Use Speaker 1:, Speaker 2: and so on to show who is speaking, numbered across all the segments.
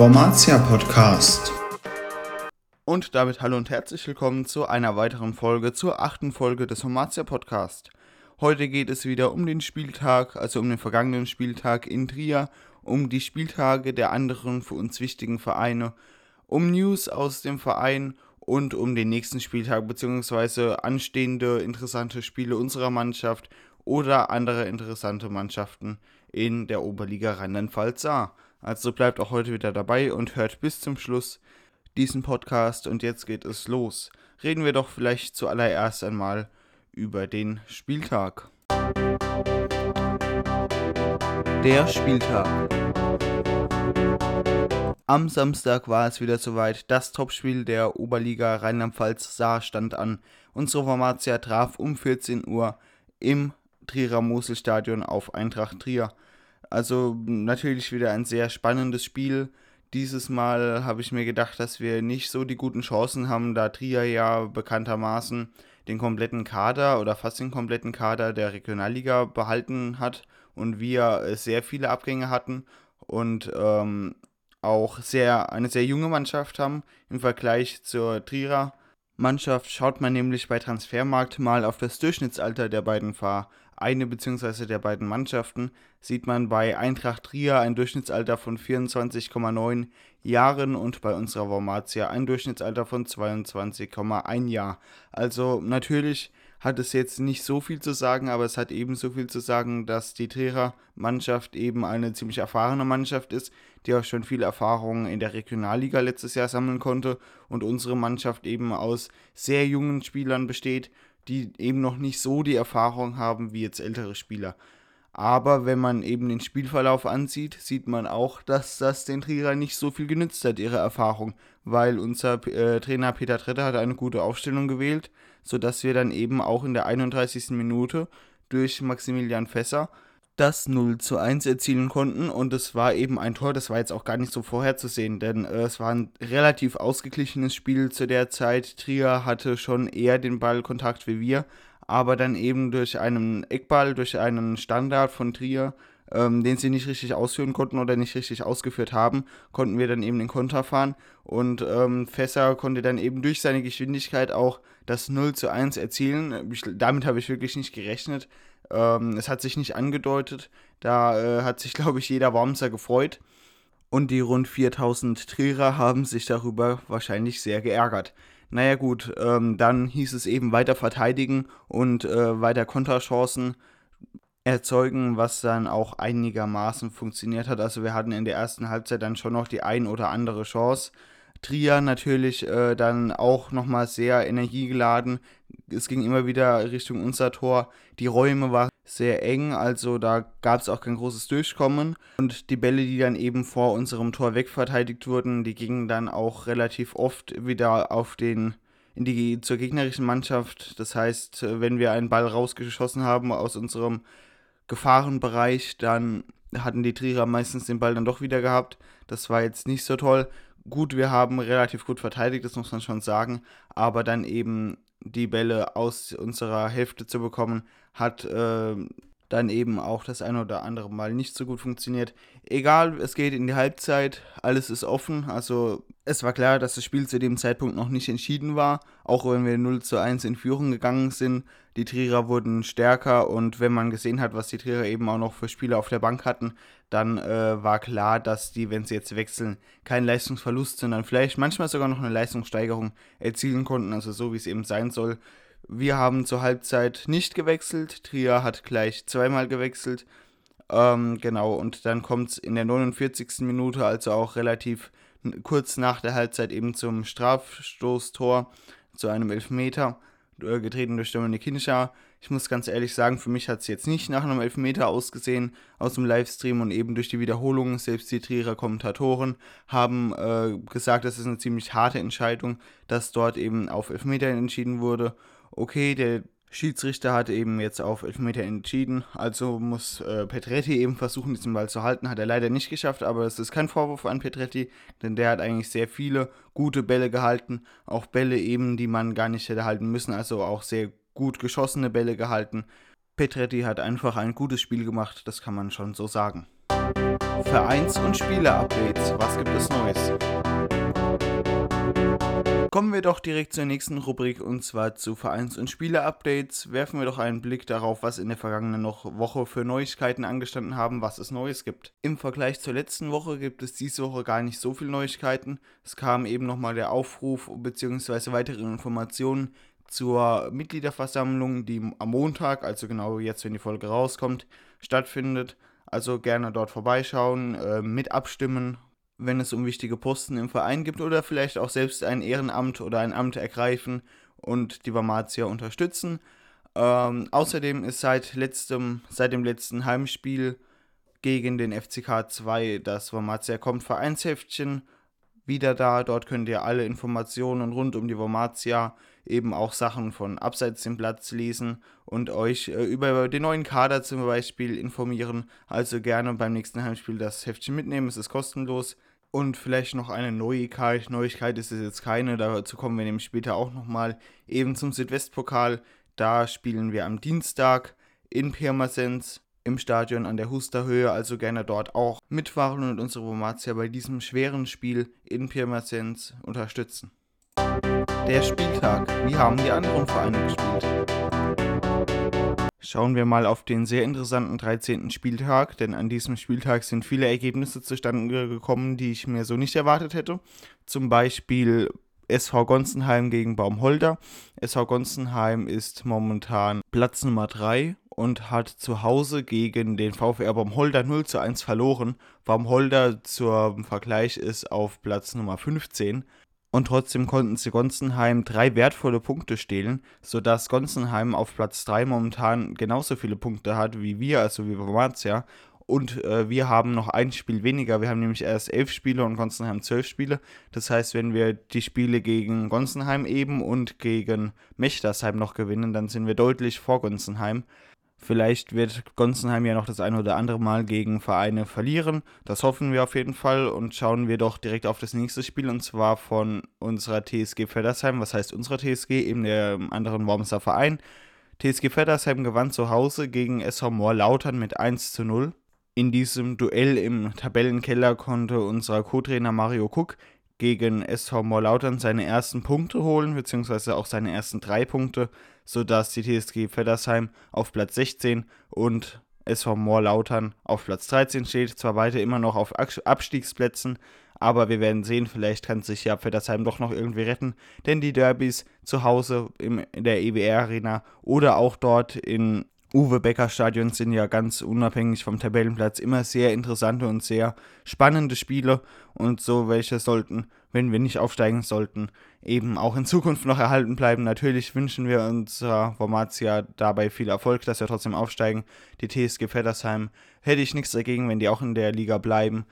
Speaker 1: Wormatia Podcast.
Speaker 2: Und damit hallo und herzlich willkommen zu einer weiteren Folge, zur achten Folge des Wormatia Podcast. Heute geht es wieder um den Spieltag, also um den vergangenen Spieltag in Trier, um die Spieltage der anderen für uns wichtigen Vereine, um News aus dem Verein und um den nächsten Spieltag bzw. anstehende interessante Spiele unserer Mannschaft oder andere interessante Mannschaften in der Oberliga Rheinland-Pfalz sah. Also bleibt auch heute wieder dabei und hört bis zum Schluss diesen Podcast und jetzt geht es los. Reden wir doch vielleicht zuallererst einmal über den Spieltag. Der Spieltag. Am Samstag war es wieder soweit. Das Topspiel der Oberliga Rheinland-Pfalz Saar stand an. Unsere Formatia traf um 14 Uhr im Trierer Moselstadion auf Eintracht Trier. Also natürlich wieder ein sehr spannendes Spiel. Dieses Mal habe ich mir gedacht, dass wir nicht so die guten Chancen haben, da Trier ja bekanntermaßen den kompletten Kader oder fast den kompletten Kader der Regionalliga behalten hat und wir sehr viele Abgänge hatten und ähm, auch sehr, eine sehr junge Mannschaft haben im Vergleich zur Trierer Mannschaft. Schaut man nämlich bei Transfermarkt mal auf das Durchschnittsalter der beiden Fahr eine bzw. der beiden Mannschaften sieht man bei Eintracht Trier ein Durchschnittsalter von 24,9 Jahren und bei unserer Wormatia ein Durchschnittsalter von 22,1 Jahr. Also natürlich hat es jetzt nicht so viel zu sagen, aber es hat ebenso viel zu sagen, dass die Trierer Mannschaft eben eine ziemlich erfahrene Mannschaft ist, die auch schon viele Erfahrungen in der Regionalliga letztes Jahr sammeln konnte und unsere Mannschaft eben aus sehr jungen Spielern besteht die eben noch nicht so die Erfahrung haben wie jetzt ältere Spieler. Aber wenn man eben den Spielverlauf ansieht, sieht man auch, dass das den Trierer nicht so viel genützt hat, ihre Erfahrung, weil unser äh, Trainer Peter Tretter hat eine gute Aufstellung gewählt, sodass wir dann eben auch in der 31. Minute durch Maximilian Fässer das 0 zu 1 erzielen konnten und es war eben ein Tor, das war jetzt auch gar nicht so vorherzusehen, denn äh, es war ein relativ ausgeglichenes Spiel zu der Zeit. Trier hatte schon eher den Ballkontakt wie wir, aber dann eben durch einen Eckball, durch einen Standard von Trier, ähm, den sie nicht richtig ausführen konnten oder nicht richtig ausgeführt haben, konnten wir dann eben den Konter fahren und ähm, Fässer konnte dann eben durch seine Geschwindigkeit auch das 0 zu 1 erzielen. Ich, damit habe ich wirklich nicht gerechnet. Ähm, es hat sich nicht angedeutet. Da äh, hat sich, glaube ich, jeder Wormser gefreut. Und die rund 4000 Trierer haben sich darüber wahrscheinlich sehr geärgert. Naja gut, ähm, dann hieß es eben weiter verteidigen und äh, weiter Konterchancen erzeugen, was dann auch einigermaßen funktioniert hat. Also wir hatten in der ersten Halbzeit dann schon noch die ein oder andere Chance. Trier natürlich äh, dann auch nochmal sehr energiegeladen. Es ging immer wieder Richtung unser Tor. Die Räume waren sehr eng, also da gab es auch kein großes Durchkommen. Und die Bälle, die dann eben vor unserem Tor wegverteidigt wurden, die gingen dann auch relativ oft wieder auf den in die zur gegnerischen Mannschaft. Das heißt, wenn wir einen Ball rausgeschossen haben aus unserem Gefahrenbereich, dann hatten die Trierer meistens den Ball dann doch wieder gehabt. Das war jetzt nicht so toll gut, wir haben relativ gut verteidigt, das muss man schon sagen, aber dann eben die Bälle aus unserer Hälfte zu bekommen, hat äh, dann eben auch das eine oder andere Mal nicht so gut funktioniert. Egal, es geht in die Halbzeit, alles ist offen. Also es war klar, dass das Spiel zu dem Zeitpunkt noch nicht entschieden war, auch wenn wir 0 zu 1 in Führung gegangen sind. Die Trierer wurden stärker und wenn man gesehen hat, was die Trierer eben auch noch für Spieler auf der Bank hatten, dann äh, war klar, dass die, wenn sie jetzt wechseln, keinen Leistungsverlust, sondern vielleicht manchmal sogar noch eine Leistungssteigerung erzielen konnten, also so wie es eben sein soll. Wir haben zur Halbzeit nicht gewechselt. Trier hat gleich zweimal gewechselt. Ähm, genau, und dann kommt es in der 49. Minute, also auch relativ kurz nach der Halbzeit, eben zum Strafstoßtor, zu einem Elfmeter, äh, getreten durch Dominik Hinscher. Ich muss ganz ehrlich sagen, für mich hat es jetzt nicht nach einem Elfmeter ausgesehen aus dem Livestream und eben durch die Wiederholungen. Selbst die Trierer Kommentatoren haben äh, gesagt, das ist eine ziemlich harte Entscheidung, dass dort eben auf Elfmeter entschieden wurde okay, der Schiedsrichter hat eben jetzt auf Elfmeter entschieden, also muss äh, Petretti eben versuchen, diesen Ball zu halten. Hat er leider nicht geschafft, aber es ist kein Vorwurf an Petretti, denn der hat eigentlich sehr viele gute Bälle gehalten. Auch Bälle eben, die man gar nicht hätte halten müssen, also auch sehr gut geschossene Bälle gehalten. Petretti hat einfach ein gutes Spiel gemacht, das kann man schon so sagen. Vereins- und Spieler-Updates. Was gibt es Neues? Kommen wir doch direkt zur nächsten Rubrik und zwar zu Vereins- und Spieler-Updates. Werfen wir doch einen Blick darauf, was in der vergangenen Woche für Neuigkeiten angestanden haben, was es Neues gibt. Im Vergleich zur letzten Woche gibt es diese Woche gar nicht so viele Neuigkeiten. Es kam eben nochmal der Aufruf bzw. weitere Informationen zur Mitgliederversammlung, die am Montag, also genau jetzt, wenn die Folge rauskommt, stattfindet. Also gerne dort vorbeischauen, äh, mit abstimmen, wenn es um wichtige Posten im Verein gibt oder vielleicht auch selbst ein Ehrenamt oder ein Amt ergreifen und die Vamatia unterstützen. Ähm, außerdem ist seit, letztem, seit dem letzten Heimspiel gegen den FCK 2 das Vamatia kommt Vereinsheftchen wieder da. Dort könnt ihr alle Informationen rund um die Vomatia, eben auch Sachen von abseits dem Platz lesen und euch äh, über den neuen Kader zum Beispiel informieren. Also gerne beim nächsten Heimspiel das Heftchen mitnehmen, es ist kostenlos. Und vielleicht noch eine Neuigkeit. Neuigkeit ist es jetzt keine, dazu kommen wir nämlich später auch nochmal. Eben zum Südwestpokal. Da spielen wir am Dienstag in Pirmasens im Stadion an der Husterhöhe, also gerne dort auch mitfahren und unsere Vomatia bei diesem schweren Spiel in Pirmasens unterstützen. Der Spieltag. Wie haben die anderen Vereine gespielt? Schauen wir mal auf den sehr interessanten 13. Spieltag, denn an diesem Spieltag sind viele Ergebnisse zustande gekommen, die ich mir so nicht erwartet hätte. Zum Beispiel SV Gonzenheim gegen Baumholder. SV Gonzenheim ist momentan Platz Nummer 3 und hat zu Hause gegen den VfR Baumholder 0 zu 1 verloren. Baumholder zum Vergleich ist auf Platz Nummer 15 und trotzdem konnten sie Gonzenheim drei wertvolle Punkte stehlen, sodass Gonzenheim auf Platz 3 momentan genauso viele Punkte hat wie wir, also wie Wormatia. Und äh, wir haben noch ein Spiel weniger. Wir haben nämlich erst elf Spiele und Gonzenheim zwölf Spiele. Das heißt, wenn wir die Spiele gegen Gonzenheim eben und gegen Mechtersheim noch gewinnen, dann sind wir deutlich vor Gonzenheim. Vielleicht wird Gonzenheim ja noch das eine oder andere Mal gegen Vereine verlieren. Das hoffen wir auf jeden Fall und schauen wir doch direkt auf das nächste Spiel und zwar von unserer TSG Feddersheim. Was heißt unserer TSG? Eben der anderen Wormser Verein. TSG Feddersheim gewann zu Hause gegen SV Moorlautern mit 1 zu 0. In diesem Duell im Tabellenkeller konnte unser Co-Trainer Mario Cook gegen SV Moorlautern seine ersten Punkte holen, beziehungsweise auch seine ersten drei Punkte sodass die TSG Feddersheim auf Platz 16 und SV Moorlautern auf Platz 13 steht. Zwar weiter immer noch auf Abstiegsplätzen, aber wir werden sehen, vielleicht kann sich ja Feddersheim doch noch irgendwie retten, denn die Derbys zu Hause in der EWR Arena oder auch dort in Uwe Becker Stadion sind ja ganz unabhängig vom Tabellenplatz immer sehr interessante und sehr spannende Spiele und so welche sollten, wenn wir nicht aufsteigen sollten, eben auch in Zukunft noch erhalten bleiben. Natürlich wünschen wir unserer Formatia dabei viel Erfolg, dass wir trotzdem aufsteigen. Die TSG Feddersheim hätte ich nichts dagegen, wenn die auch in der Liga bleiben.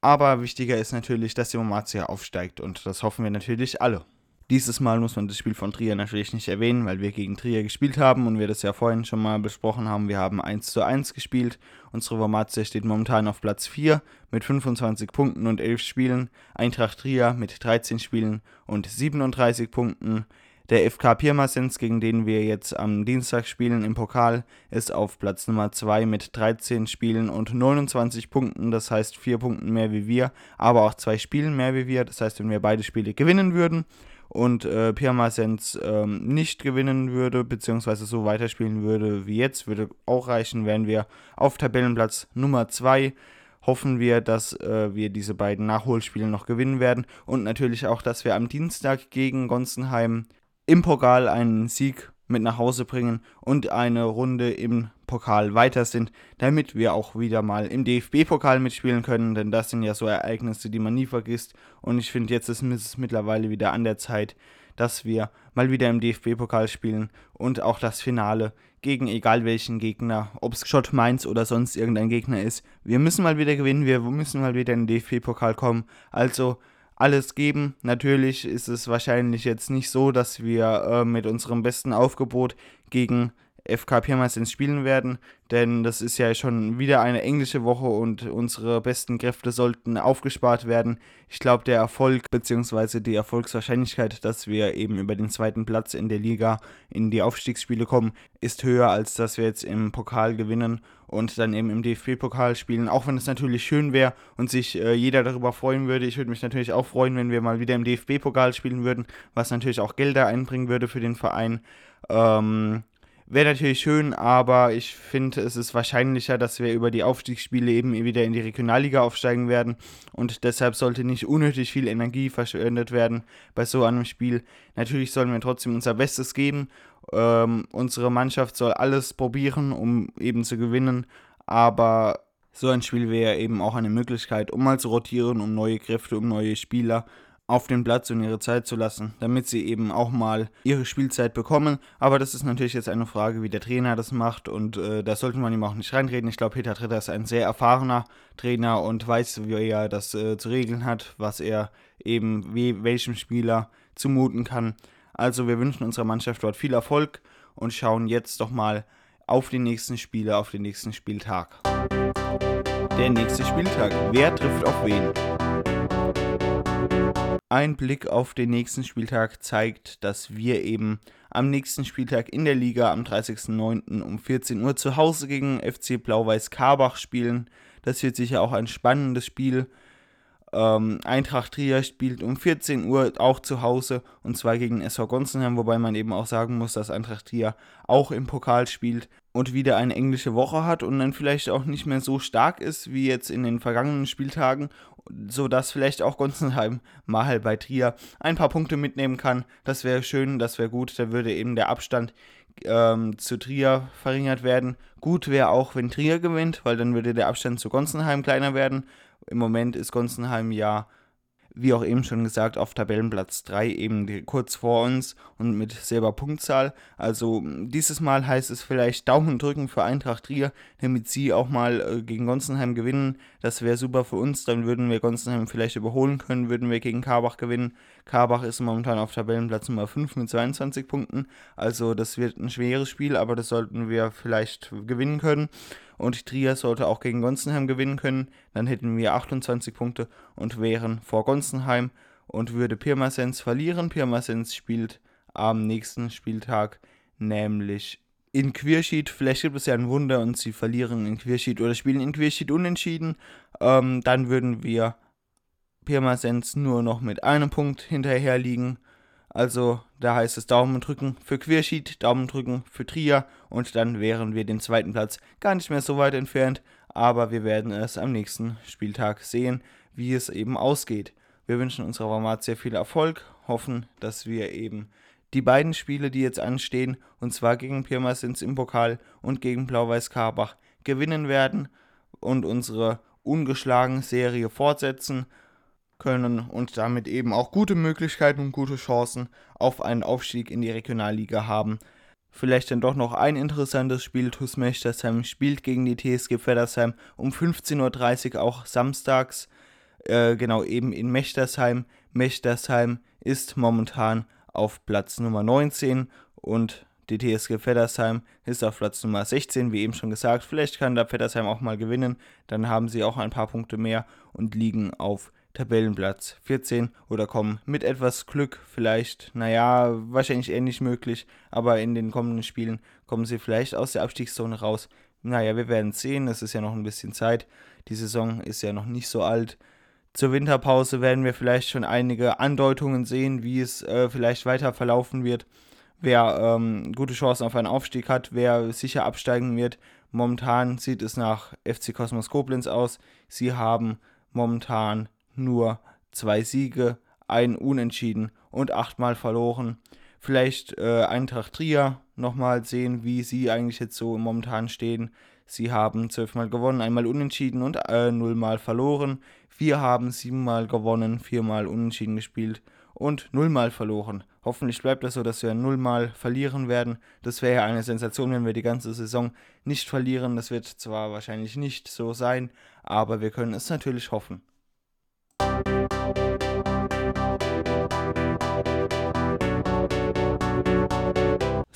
Speaker 2: Aber wichtiger ist natürlich, dass die Formatia aufsteigt und das hoffen wir natürlich alle. Dieses Mal muss man das Spiel von Trier natürlich nicht erwähnen, weil wir gegen Trier gespielt haben und wir das ja vorhin schon mal besprochen haben. Wir haben 1 zu 1 gespielt. Unsere Formatia steht momentan auf Platz 4 mit 25 Punkten und 11 Spielen. Eintracht Trier mit 13 Spielen und 37 Punkten. Der FK Pirmasens, gegen den wir jetzt am Dienstag spielen im Pokal, ist auf Platz Nummer 2 mit 13 Spielen und 29 Punkten. Das heißt 4 Punkten mehr wie wir, aber auch 2 Spielen mehr wie wir. Das heißt, wenn wir beide Spiele gewinnen würden, und äh, Pirmasens ähm, nicht gewinnen würde, beziehungsweise so weiterspielen würde wie jetzt, würde auch reichen, wären wir auf Tabellenplatz Nummer 2. Hoffen wir, dass äh, wir diese beiden Nachholspiele noch gewinnen werden und natürlich auch, dass wir am Dienstag gegen Gonzenheim im Pokal einen Sieg mit nach Hause bringen und eine Runde im Pokal weiter sind, damit wir auch wieder mal im DFB-Pokal mitspielen können, denn das sind ja so Ereignisse, die man nie vergisst. Und ich finde, jetzt ist es mittlerweile wieder an der Zeit, dass wir mal wieder im DFB-Pokal spielen und auch das Finale gegen egal welchen Gegner, ob es Schott Mainz oder sonst irgendein Gegner ist. Wir müssen mal wieder gewinnen, wir müssen mal wieder in den DFB-Pokal kommen. Also alles geben. Natürlich ist es wahrscheinlich jetzt nicht so, dass wir äh, mit unserem besten Aufgebot gegen FK Pirmasens spielen werden, denn das ist ja schon wieder eine englische Woche und unsere besten Kräfte sollten aufgespart werden. Ich glaube, der Erfolg bzw. die Erfolgswahrscheinlichkeit, dass wir eben über den zweiten Platz in der Liga in die Aufstiegsspiele kommen, ist höher, als dass wir jetzt im Pokal gewinnen und dann eben im DFB-Pokal spielen. Auch wenn es natürlich schön wäre und sich äh, jeder darüber freuen würde. Ich würde mich natürlich auch freuen, wenn wir mal wieder im DFB-Pokal spielen würden, was natürlich auch Gelder einbringen würde für den Verein. Ähm, Wäre natürlich schön, aber ich finde, es ist wahrscheinlicher, dass wir über die Aufstiegsspiele eben wieder in die Regionalliga aufsteigen werden. Und deshalb sollte nicht unnötig viel Energie verschwendet werden bei so einem Spiel. Natürlich sollen wir trotzdem unser Bestes geben. Ähm, unsere Mannschaft soll alles probieren, um eben zu gewinnen. Aber so ein Spiel wäre eben auch eine Möglichkeit, um mal zu rotieren, um neue Kräfte, um neue Spieler auf den Platz und ihre Zeit zu lassen, damit sie eben auch mal ihre Spielzeit bekommen. Aber das ist natürlich jetzt eine Frage, wie der Trainer das macht und äh, da sollte man ihm auch nicht reinreden. Ich glaube, Peter Tritter ist ein sehr erfahrener Trainer und weiß, wie er das äh, zu regeln hat, was er eben wie, welchem Spieler zumuten kann. Also wir wünschen unserer Mannschaft dort viel Erfolg und schauen jetzt doch mal auf die nächsten Spiele, auf den nächsten Spieltag. Der nächste Spieltag. Wer trifft auf wen? Ein Blick auf den nächsten Spieltag zeigt, dass wir eben am nächsten Spieltag in der Liga am 30.09. um 14 Uhr zu Hause gegen FC Blau-Weiß Karbach spielen. Das wird sicher auch ein spannendes Spiel. Ähm, Eintracht Trier spielt um 14 Uhr auch zu Hause und zwar gegen SV Gonsenheim, wobei man eben auch sagen muss, dass Eintracht Trier auch im Pokal spielt und wieder eine englische Woche hat und dann vielleicht auch nicht mehr so stark ist wie jetzt in den vergangenen Spieltagen, sodass vielleicht auch Gonsenheim mal bei Trier ein paar Punkte mitnehmen kann. Das wäre schön, das wäre gut, da würde eben der Abstand ähm, zu Trier verringert werden. Gut wäre auch, wenn Trier gewinnt, weil dann würde der Abstand zu Gonsenheim kleiner werden. Im Moment ist Gonsenheim ja wie auch eben schon gesagt, auf Tabellenplatz 3 eben kurz vor uns und mit selber Punktzahl. Also dieses Mal heißt es vielleicht Daumen drücken für Eintracht Trier, damit sie auch mal äh, gegen Gonsenheim gewinnen. Das wäre super für uns, dann würden wir Gonsenheim vielleicht überholen können, würden wir gegen Karbach gewinnen. Karbach ist momentan auf Tabellenplatz Nummer 5 mit 22 Punkten, also das wird ein schweres Spiel, aber das sollten wir vielleicht gewinnen können und Trier sollte auch gegen Gonsenheim gewinnen können. Dann hätten wir 28 Punkte und wären vor Gonsenheim und würde Pirmasens verlieren. Pirmasens spielt am nächsten Spieltag nämlich in Queersheet. Vielleicht gibt es ja ein Wunder und sie verlieren in Queersheet oder spielen in Queersheet unentschieden. Ähm, dann würden wir Pirmasens nur noch mit einem Punkt hinterher liegen also da heißt es Daumen drücken für Queersheet, Daumen drücken für Trier und dann wären wir den zweiten Platz gar nicht mehr so weit entfernt, aber wir werden es am nächsten Spieltag sehen, wie es eben ausgeht. Wir wünschen unserer Format sehr viel Erfolg, hoffen, dass wir eben die beiden Spiele, die jetzt anstehen, und zwar gegen Pirmasens im Pokal und gegen Blau-Weiß Karbach, gewinnen werden und unsere ungeschlagen Serie fortsetzen können und damit eben auch gute Möglichkeiten und gute Chancen auf einen Aufstieg in die Regionalliga haben. Vielleicht dann doch noch ein interessantes Spiel. TuS Mechtersheim spielt gegen die TSG Feddersheim um 15.30 Uhr auch samstags. Äh, genau, eben in Mechtersheim. Mechtersheim ist momentan auf Platz Nummer 19 und die TSG Feddersheim ist auf Platz Nummer 16, wie eben schon gesagt. Vielleicht kann da Feddersheim auch mal gewinnen. Dann haben sie auch ein paar Punkte mehr und liegen auf Tabellenplatz 14 oder kommen mit etwas Glück vielleicht, naja, wahrscheinlich eher nicht möglich, aber in den kommenden Spielen kommen sie vielleicht aus der Abstiegszone raus. Naja, wir werden sehen, es ist ja noch ein bisschen Zeit. Die Saison ist ja noch nicht so alt. Zur Winterpause werden wir vielleicht schon einige Andeutungen sehen, wie es äh, vielleicht weiter verlaufen wird. Wer ähm, gute Chancen auf einen Aufstieg hat, wer sicher absteigen wird. Momentan sieht es nach FC Kosmos Koblenz aus. Sie haben momentan nur zwei Siege, ein Unentschieden und achtmal verloren. Vielleicht äh, Eintracht Trier nochmal sehen, wie sie eigentlich jetzt so momentan stehen. Sie haben zwölfmal gewonnen, einmal unentschieden und äh, nullmal verloren. Wir haben siebenmal gewonnen, viermal unentschieden gespielt und nullmal verloren. Hoffentlich bleibt das so, dass wir nullmal verlieren werden. Das wäre ja eine Sensation, wenn wir die ganze Saison nicht verlieren. Das wird zwar wahrscheinlich nicht so sein, aber wir können es natürlich hoffen.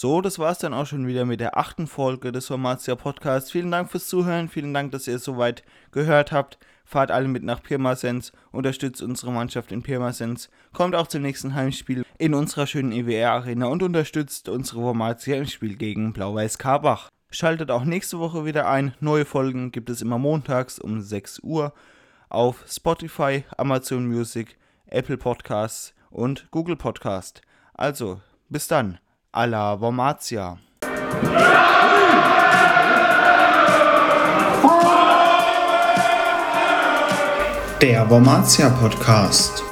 Speaker 2: So, das war es dann auch schon wieder mit der achten Folge des Formatia Podcasts. Vielen Dank fürs Zuhören, vielen Dank, dass ihr es soweit gehört habt. Fahrt alle mit nach Pirmasens, unterstützt unsere Mannschaft in Pirmasens, kommt auch zum nächsten Heimspiel in unserer schönen EWR-Arena und unterstützt unsere Formatia im Spiel gegen Blau-Weiß Karbach. Schaltet auch nächste Woche wieder ein. Neue Folgen gibt es immer montags um 6 Uhr auf Spotify, Amazon Music, Apple Podcasts und Google Podcast. Also, bis dann. Alla Vormatia.
Speaker 1: Der Wormatia Podcast.